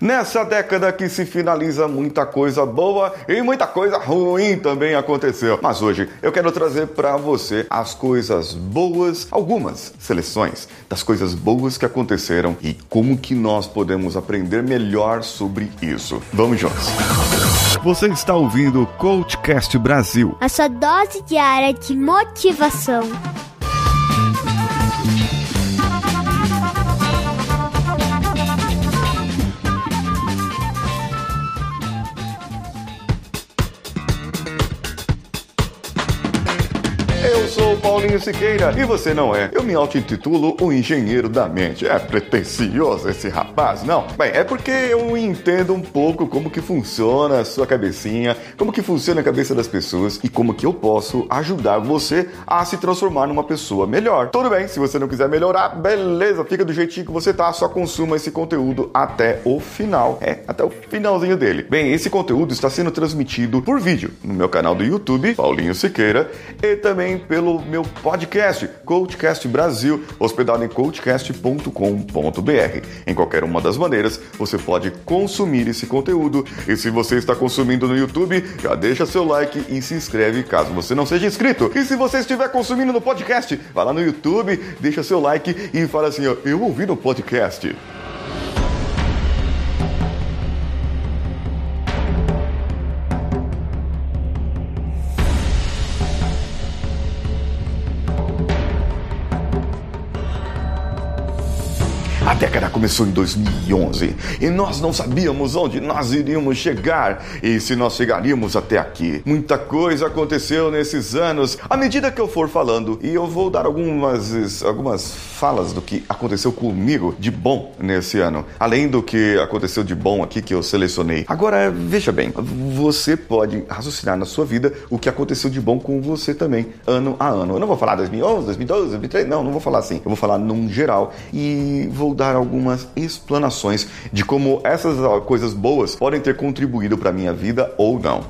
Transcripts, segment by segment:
Nessa década que se finaliza, muita coisa boa e muita coisa ruim também aconteceu. Mas hoje eu quero trazer para você as coisas boas, algumas seleções das coisas boas que aconteceram e como que nós podemos aprender melhor sobre isso. Vamos juntos. Você está ouvindo o Coachcast Brasil. A sua dose diária de motivação. Paulinho Siqueira e você não é. Eu me auto-intitulo o engenheiro da mente. É pretencioso esse rapaz, não? Bem, é porque eu entendo um pouco como que funciona a sua cabecinha, como que funciona a cabeça das pessoas e como que eu posso ajudar você a se transformar numa pessoa melhor. Tudo bem, se você não quiser melhorar, beleza, fica do jeitinho que você tá, só consuma esse conteúdo até o final. É, até o finalzinho dele. Bem, esse conteúdo está sendo transmitido por vídeo no meu canal do YouTube, Paulinho Siqueira, e também pelo meu podcast, Coachcast Brasil, hospedado em coachcast.com.br. Em qualquer uma das maneiras, você pode consumir esse conteúdo. E se você está consumindo no YouTube, já deixa seu like e se inscreve caso você não seja inscrito. E se você estiver consumindo no podcast, vá lá no YouTube, deixa seu like e fala assim: ó, eu ouvi no podcast. A década começou em 2011 e nós não sabíamos onde nós iríamos chegar e se nós chegaríamos até aqui. Muita coisa aconteceu nesses anos. À medida que eu for falando, e eu vou dar algumas, algumas falas do que aconteceu comigo de bom nesse ano, além do que aconteceu de bom aqui que eu selecionei. Agora, veja bem, você pode raciocinar na sua vida o que aconteceu de bom com você também, ano a ano. Eu não vou falar 2011, 2012, 2013, não, não vou falar assim. Eu vou falar num geral e vou dar algumas explanações de como essas coisas boas podem ter contribuído para minha vida ou não.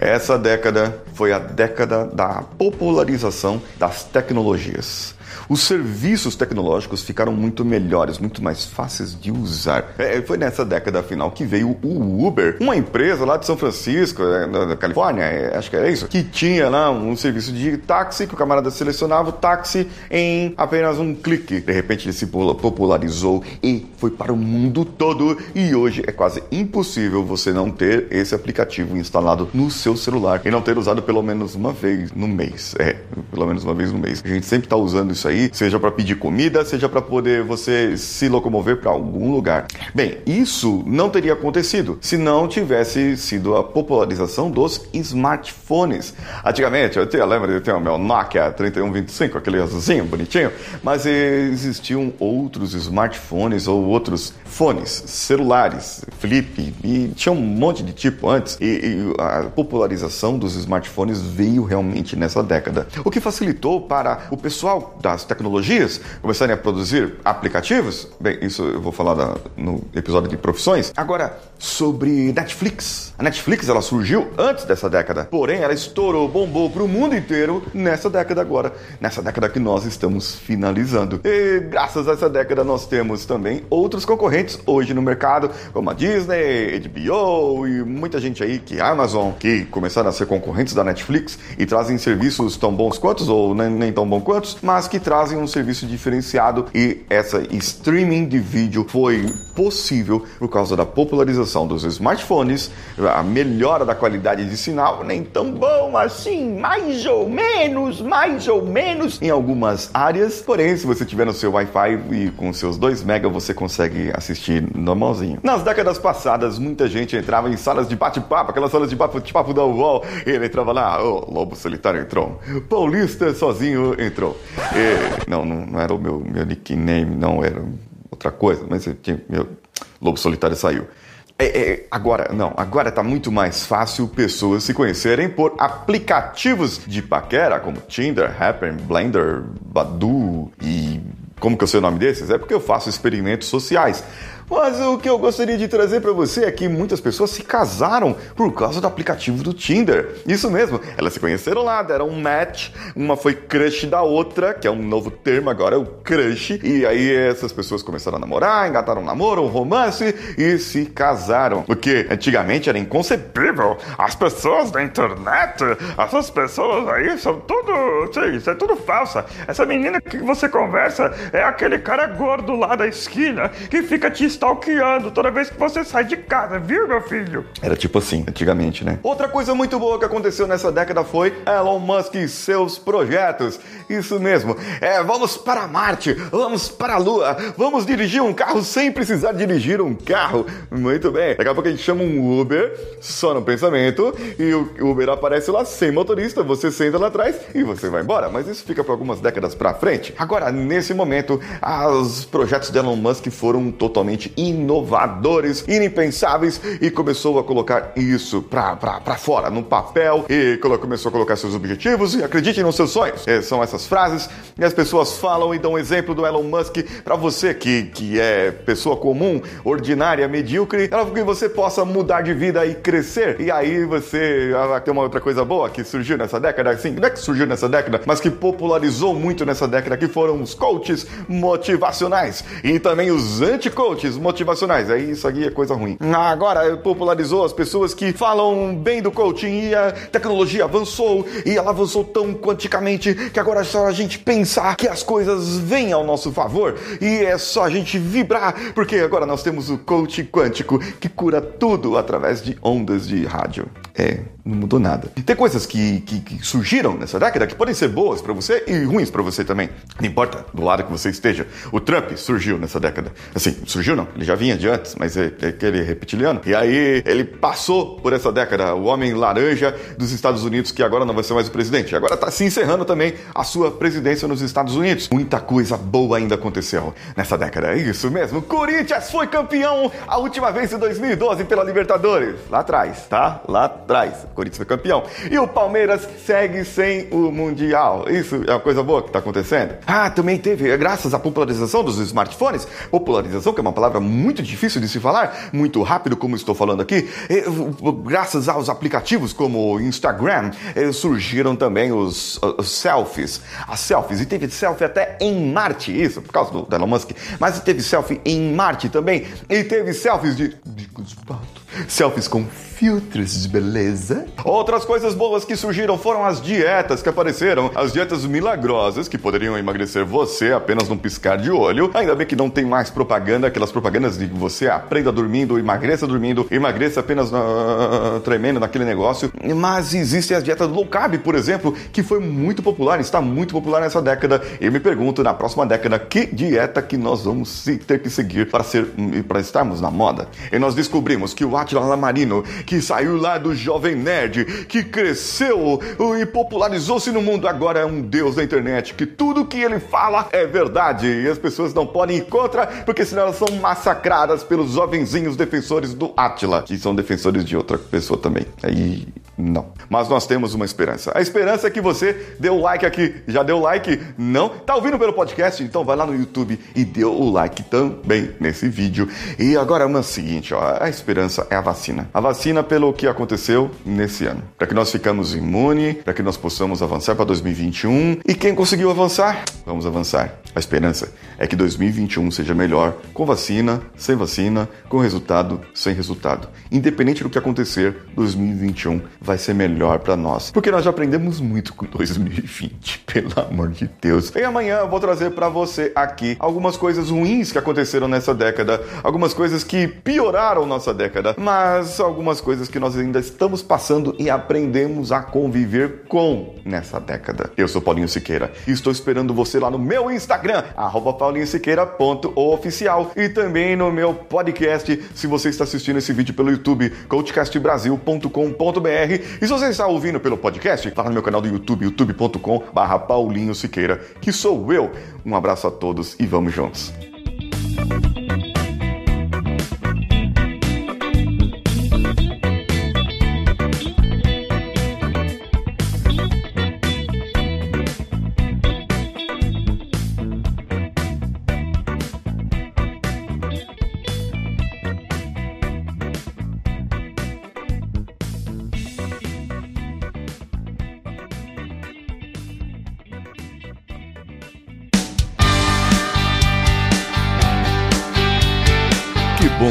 Essa década foi a década da popularização das tecnologias. Os serviços tecnológicos ficaram muito melhores, muito mais fáceis de usar. É, foi nessa década final que veio o Uber, uma empresa lá de São Francisco, da Califórnia, é, acho que era isso, que tinha lá um serviço de táxi que o camarada selecionava o táxi em apenas um clique. De repente ele se popularizou e foi para o mundo todo e hoje é quase impossível você não ter esse aplicativo instalado no seu celular e não ter usado pelo menos uma vez no mês. É, pelo menos uma vez no mês. A gente sempre está usando isso aí, seja para pedir comida, seja para poder você se locomover para algum lugar. Bem, isso não teria acontecido se não tivesse sido a popularização dos smartphones. Antigamente, eu tinha, lembra de ter o meu Nokia 3125, aquele azulzinho bonitinho, mas existiam outros smartphones ou outros fones, celulares, flip, e tinha um monte de tipo antes, e, e a popularização dos smartphones veio realmente nessa década. O que facilitou para o pessoal das tecnologias começarem a produzir aplicativos. Bem, isso eu vou falar da, no episódio de profissões. Agora, sobre Netflix. A Netflix ela surgiu antes dessa década, porém ela estourou, bombou para o mundo inteiro nessa década agora, nessa década que nós estamos finalizando. E graças a essa década nós temos também outros concorrentes hoje no mercado, como a Disney, HBO e muita gente aí que a Amazon, que começaram a ser concorrentes da Netflix e trazem serviços tão bons quantos ou nem, nem tão bons quantos, mas que trazem um serviço diferenciado e essa streaming de vídeo foi possível por causa da popularização dos smartphones, a melhora da qualidade de sinal, nem tão bom assim, mais ou menos, mais ou menos em algumas áreas. Porém, se você tiver no seu Wi-Fi e com seus 2 mega, você consegue assistir normalzinho. Nas décadas passadas, muita gente entrava em salas de bate-papo, aquelas salas de bate-papo da UOL, ele entrava lá, o oh, Lobo Solitário entrou, Paulista sozinho entrou. E, não, não, não era o meu, meu nickname, não, era outra coisa, mas tinha, meu Lobo Solitário saiu. É, é, agora, não, agora tá muito mais fácil pessoas se conhecerem por aplicativos de paquera como Tinder, Happn, Blender, Badu e como que eu sei o nome desses? É porque eu faço experimentos sociais. Mas o que eu gostaria de trazer para você é que muitas pessoas se casaram por causa do aplicativo do Tinder. Isso mesmo, elas se conheceram lá, deram um match, uma foi crush da outra, que é um novo termo agora, é o crush. E aí essas pessoas começaram a namorar, engataram um namoro, um romance e se casaram. O que antigamente era inconcebível. As pessoas da internet, essas pessoas aí são tudo. Isso é tudo falsa. Essa menina que você conversa é aquele cara gordo lá da esquina que fica te stalkeando toda vez que você sai de casa, viu, meu filho? Era tipo assim, antigamente, né? Outra coisa muito boa que aconteceu nessa década foi Elon Musk e seus projetos. Isso mesmo. É, vamos para Marte, vamos para a Lua, vamos dirigir um carro sem precisar dirigir um carro. Muito bem. Daqui a pouco a gente chama um Uber, só no pensamento, e o Uber aparece lá sem motorista, você senta lá atrás e você vai embora. Mas isso fica para algumas décadas para frente. Agora, nesse momento, os projetos de Elon Musk foram totalmente inovadores, inimpensáveis e começou a colocar isso para fora, no papel e começou a colocar seus objetivos e acredite nos seus sonhos. É, são essas frases e as pessoas falam e dão exemplo do Elon Musk para você que, que é pessoa comum, ordinária, medíocre, para que você possa mudar de vida e crescer. E aí você ah, tem uma outra coisa boa que surgiu nessa década, assim, não é que surgiu nessa década, mas que popularizou muito nessa década, que foram os coaches motivacionais e também os anti-coaches motivacionais. Aí isso aqui é coisa ruim. Agora popularizou as pessoas que falam bem do coaching e a tecnologia avançou e ela avançou tão quanticamente que agora é só a gente pensar que as coisas vêm ao nosso favor e é só a gente vibrar, porque agora nós temos o coach quântico que cura tudo através de ondas de rádio. É, não mudou nada. Tem coisas que, que, que surgiram nessa década que podem ser boas para você e ruins para você também. Não importa do lado que você esteja. O Trump surgiu nessa década. Assim, surgiu não, ele já vinha de antes, mas é, é aquele reptiliano. E aí ele passou por essa década, o homem laranja dos Estados Unidos, que agora não vai ser mais o presidente. Agora está se encerrando também a sua presidência nos Estados Unidos. Muita coisa boa ainda aconteceu nessa década. É isso mesmo. Corinthians foi campeão a última vez em 2012 pela Libertadores. Lá atrás, tá? Lá atrás. O Corinthians foi campeão. E o Palmeiras segue sem o Mundial. Isso é uma coisa boa que está acontecendo. Ah, também teve, graças à popularização dos smartphones, popularização, que é uma palavra muito difícil de se falar, muito rápido, como estou falando aqui, graças aos aplicativos como o Instagram, eh, surgiram também os, os, selfies. As selfies. E teve selfie até em Marte, isso, por causa do Elon Musk. Mas teve selfie em Marte também. E teve selfies de. de selfies com filtros de beleza. Outras coisas boas que surgiram foram as dietas que apareceram, as dietas milagrosas que poderiam emagrecer você apenas num piscar de olho. Ainda bem que não tem mais propaganda, aquelas propagandas de você aprenda dormindo, emagreça dormindo, emagreça apenas uh, tremendo naquele negócio. Mas existem as dietas low carb, por exemplo, que foi muito popular, está muito popular nessa década. Eu me pergunto na próxima década que dieta que nós vamos ter que seguir para ser para estarmos na moda. E nós descobrimos que o Atila Lamarino que saiu lá do Jovem Nerd, que cresceu e popularizou-se no mundo, agora é um deus da internet, que tudo que ele fala é verdade e as pessoas não podem ir contra, porque senão elas são massacradas pelos jovenzinhos defensores do Atila, que são defensores de outra pessoa também. Aí não. Mas nós temos uma esperança. A esperança é que você o like aqui. Já deu like? Não? Tá ouvindo pelo podcast? Então vai lá no YouTube e dê o like também nesse vídeo. E agora é o seguinte, ó, a esperança é a vacina. A vacina pelo que aconteceu nesse ano. Para que nós ficamos imune, para que nós possamos avançar para 2021. E quem conseguiu avançar? Vamos avançar. A esperança é que 2021 seja melhor com vacina, sem vacina, com resultado, sem resultado. Independente do que acontecer, 2021 vai ser melhor para nós. Porque nós já aprendemos muito com 2020, pelo amor de Deus. E amanhã eu vou trazer para você aqui algumas coisas ruins que aconteceram nessa década, algumas coisas que pioraram nossa década, mas algumas coisas que nós ainda estamos passando e aprendemos a conviver com nessa década. Eu sou Paulinho Siqueira e estou esperando você lá no meu Instagram, paulinhosiqueira.oficial e também no meu podcast, se você está assistindo esse vídeo pelo YouTube, coachcastbrasil.com.br e se você está ouvindo pelo podcast, tá no meu canal do YouTube, youtube.com barra Paulinho Siqueira, que sou eu. Um abraço a todos e vamos juntos.